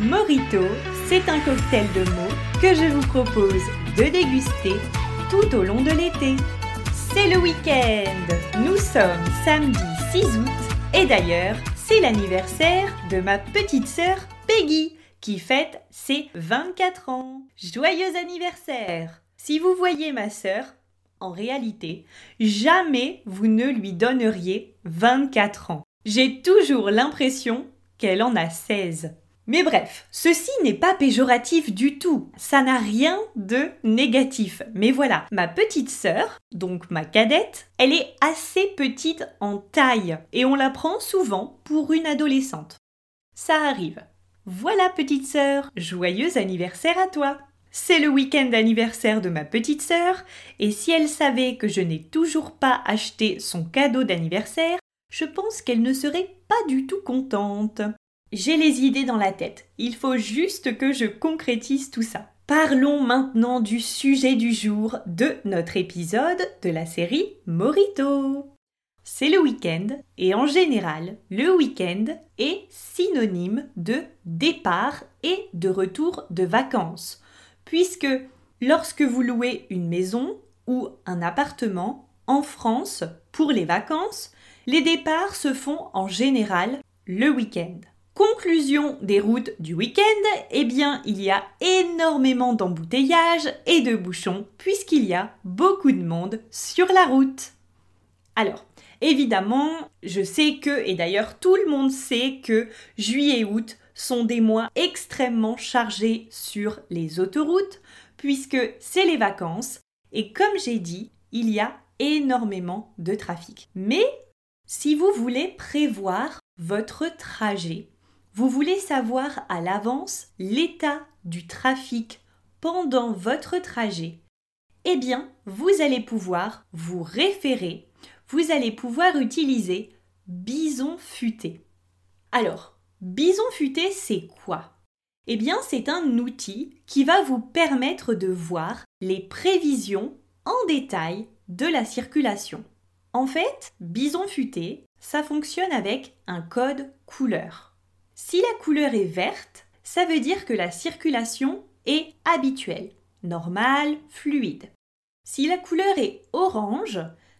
Morito, c'est un cocktail de mots que je vous propose de déguster tout au long de l'été. C'est le week-end. Nous sommes samedi 6 août et d'ailleurs, c'est l'anniversaire de ma petite sœur Peggy qui fête ses 24 ans. Joyeux anniversaire Si vous voyez ma sœur, en réalité, jamais vous ne lui donneriez 24 ans. J'ai toujours l'impression qu'elle en a 16. Mais bref, ceci n'est pas péjoratif du tout. Ça n'a rien de négatif. Mais voilà, ma petite sœur, donc ma cadette, elle est assez petite en taille et on la prend souvent pour une adolescente. Ça arrive. Voilà petite sœur, joyeux anniversaire à toi. C'est le week-end d'anniversaire de ma petite sœur, et si elle savait que je n'ai toujours pas acheté son cadeau d'anniversaire, je pense qu'elle ne serait pas du tout contente. J'ai les idées dans la tête. Il faut juste que je concrétise tout ça. Parlons maintenant du sujet du jour de notre épisode de la série Morito. C'est le week-end et en général, le week-end est synonyme de départ et de retour de vacances, puisque lorsque vous louez une maison ou un appartement en France pour les vacances, les départs se font en général le week-end. Conclusion des routes du week-end, eh bien il y a énormément d'embouteillages et de bouchons puisqu'il y a beaucoup de monde sur la route. Alors, évidemment, je sais que, et d'ailleurs tout le monde sait que juillet et août sont des mois extrêmement chargés sur les autoroutes puisque c'est les vacances et comme j'ai dit, il y a énormément de trafic. Mais si vous voulez prévoir votre trajet, vous voulez savoir à l'avance l'état du trafic pendant votre trajet? Eh bien, vous allez pouvoir vous référer, vous allez pouvoir utiliser Bison futé. Alors, Bison futé, c'est quoi? Eh bien, c'est un outil qui va vous permettre de voir les prévisions en détail de la circulation. En fait, Bison futé, ça fonctionne avec un code couleur. Si la couleur est verte, ça veut dire que la circulation est habituelle, normale, fluide. Si la couleur est orange,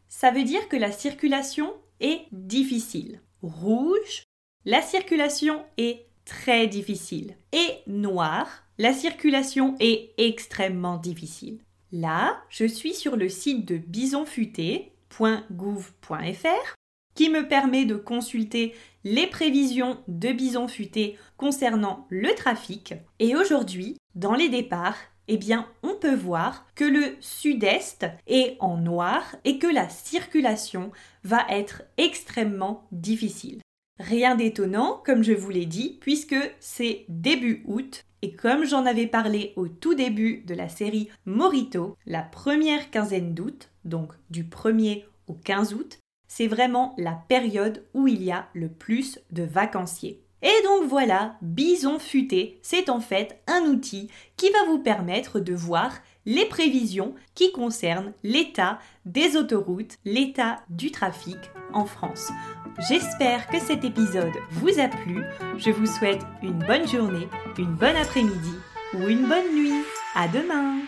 ça veut dire que la circulation est difficile. Rouge, la circulation est très difficile. Et noir, la circulation est extrêmement difficile. Là, je suis sur le site de bisonfuté.gouv.fr qui me permet de consulter les prévisions de Bison Futé concernant le trafic. Et aujourd'hui, dans les départs, eh bien, on peut voir que le sud-est est en noir et que la circulation va être extrêmement difficile. Rien d'étonnant, comme je vous l'ai dit, puisque c'est début août et comme j'en avais parlé au tout début de la série Morito, la première quinzaine d'août, donc du 1er au 15 août, c'est vraiment la période où il y a le plus de vacanciers. Et donc voilà, Bison Futé, c'est en fait un outil qui va vous permettre de voir les prévisions qui concernent l'état des autoroutes, l'état du trafic en France. J'espère que cet épisode vous a plu. Je vous souhaite une bonne journée, une bonne après-midi ou une bonne nuit. À demain!